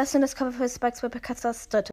Das ist das Cover für Spikes Whippercuts das dritte.